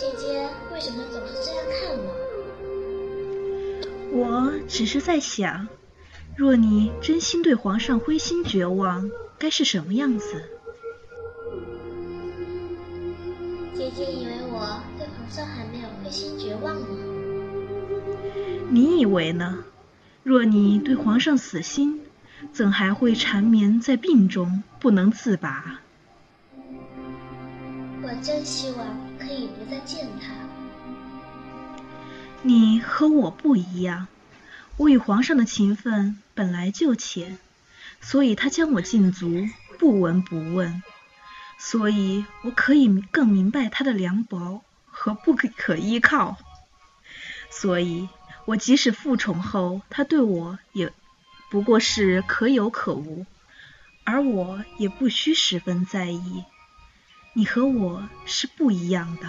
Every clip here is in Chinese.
姐姐为什么总是这样看我？我只是在想，若你真心对皇上灰心绝望，该是什么样子？姐姐以为我对皇上还没有灰心绝望吗？你以为呢？若你对皇上死心，怎还会缠绵在病中不能自拔？我真希望可以不再见他。你和我不一样，我与皇上的情分本来就浅，所以他将我禁足，不闻不问，所以我可以更明白他的凉薄和不可可依靠。所以，我即使复宠后，他对我也不过是可有可无，而我也不需十分在意。你和我是不一样的，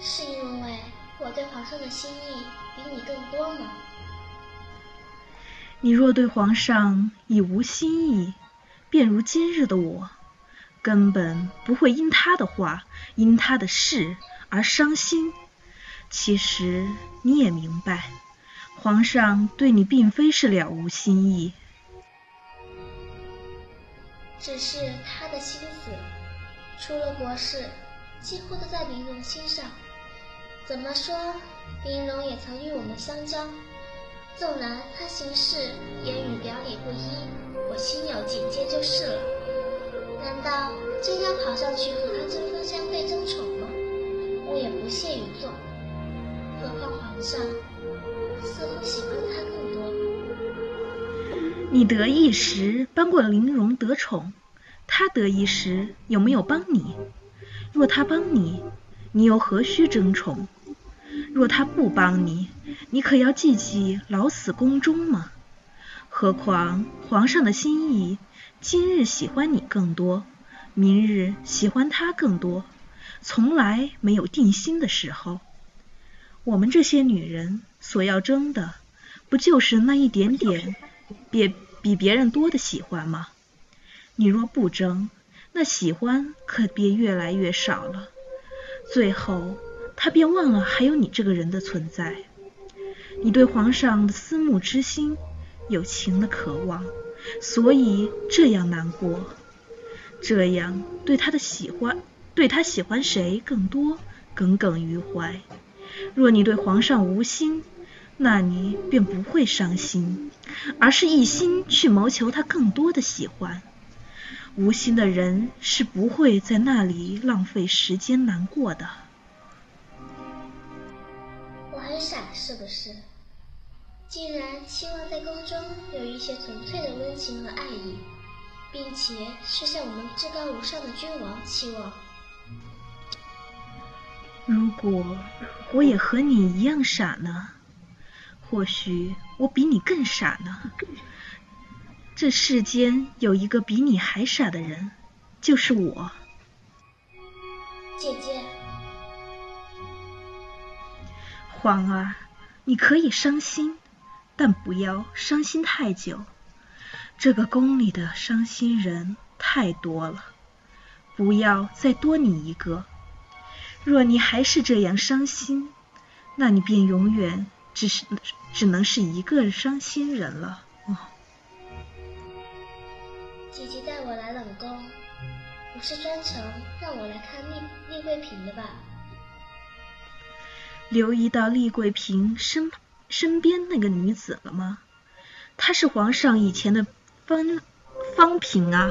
是因为我对皇上的心意比你更多吗？你若对皇上已无心意，便如今日的我，根本不会因他的话、因他的事而伤心。其实你也明白，皇上对你并非是了无心意。只是他的心思，除了国事，几乎都在玲珑心上。怎么说，玲珑也曾与我们相交。纵然他行事言语表里不一，我心有警戒就是了。难道真要跑上去和他针锋相对争宠吗？我也不屑于做。何况皇上似乎喜欢他更多。你得意时帮过玲珑得宠，他得意时有没有帮你？若他帮你，你又何须争宠？若他不帮你，你可要记记老死宫中吗？何况皇上的心意，今日喜欢你更多，明日喜欢他更多，从来没有定心的时候。我们这些女人所要争的，不就是那一点点，别比别人多的喜欢吗？你若不争，那喜欢可便越来越少了，最后他便忘了还有你这个人的存在。你对皇上的思慕之心，有情的渴望，所以这样难过，这样对他的喜欢，对他喜欢谁更多，耿耿于怀。若你对皇上无心，那你便不会伤心，而是一心去谋求他更多的喜欢。无心的人是不会在那里浪费时间难过的。我很傻，是不是？竟然期望在宫中有一些纯粹的温情和爱意，并且是向我们至高无上的君王期望。如果我也和你一样傻呢？或许我比你更傻呢。这世间有一个比你还傻的人，就是我。姐姐，皇儿，你可以伤心，但不要伤心太久。这个宫里的伤心人太多了，不要再多你一个。若你还是这样伤心，那你便永远只是只能是一个伤心人了。哦，姐姐带我来冷宫，不是专程让我来看丽丽贵嫔的吧？留意到丽贵嫔身身边那个女子了吗？她是皇上以前的方方嫔啊。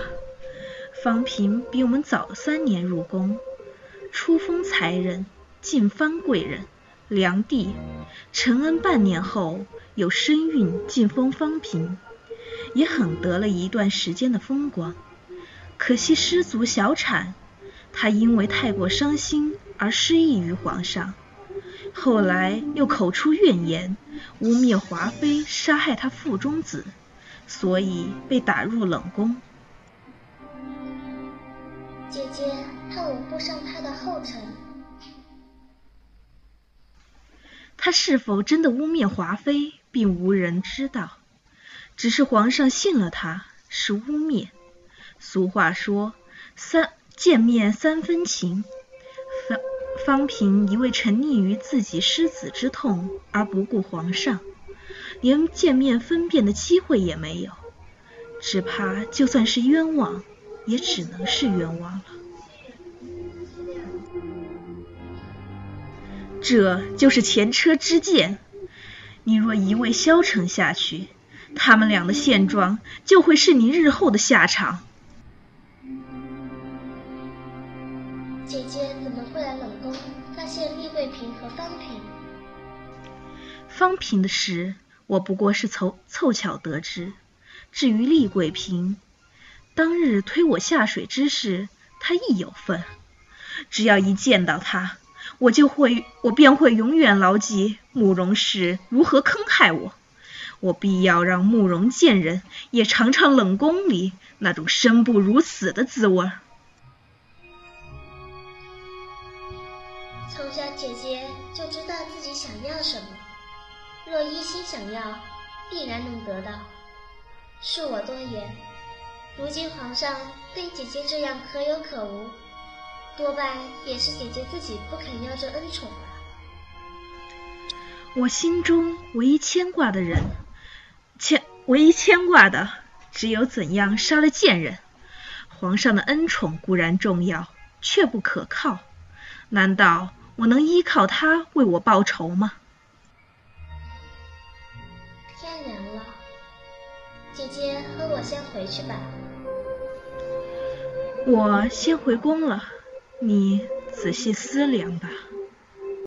方嫔比我们早三年入宫。初封才人，进方贵人，良娣。承恩半年后，有身孕，晋封方嫔，也很得了一段时间的风光。可惜失足小产，她因为太过伤心而失意于皇上，后来又口出怨言，污蔑华妃杀害她腹中子，所以被打入冷宫。姐姐，怕我步上他的后尘。他是否真的污蔑华妃，并无人知道。只是皇上信了他，是污蔑。俗话说，三见面三分情，方方平一味沉溺于自己失子之痛而不顾皇上，连见面分辨的机会也没有，只怕就算是冤枉，也只能是冤枉了。这就是前车之鉴。你若一味消沉下去，他们俩的现状就会是你日后的下场。姐姐怎么会来冷宫发现丽贵嫔和方嫔？方嫔的事，我不过是凑凑巧得知。至于丽贵嫔，当日推我下水之事，她亦有份。只要一见到她，我就会，我便会永远牢记慕容氏如何坑害我。我必要让慕容贱人也尝尝冷宫里那种生不如死的滋味。从小姐姐就知道自己想要什么，若一心想要，必然能得到。恕我多言，如今皇上对姐姐这样可有可无。多半也是姐姐自己不肯要这恩宠吧。我心中唯一牵挂的人，牵唯一牵挂的只有怎样杀了贱人。皇上的恩宠固然重要，却不可靠。难道我能依靠他为我报仇吗？天凉了，姐姐和我先回去吧。我先回宫了。你仔细思量吧。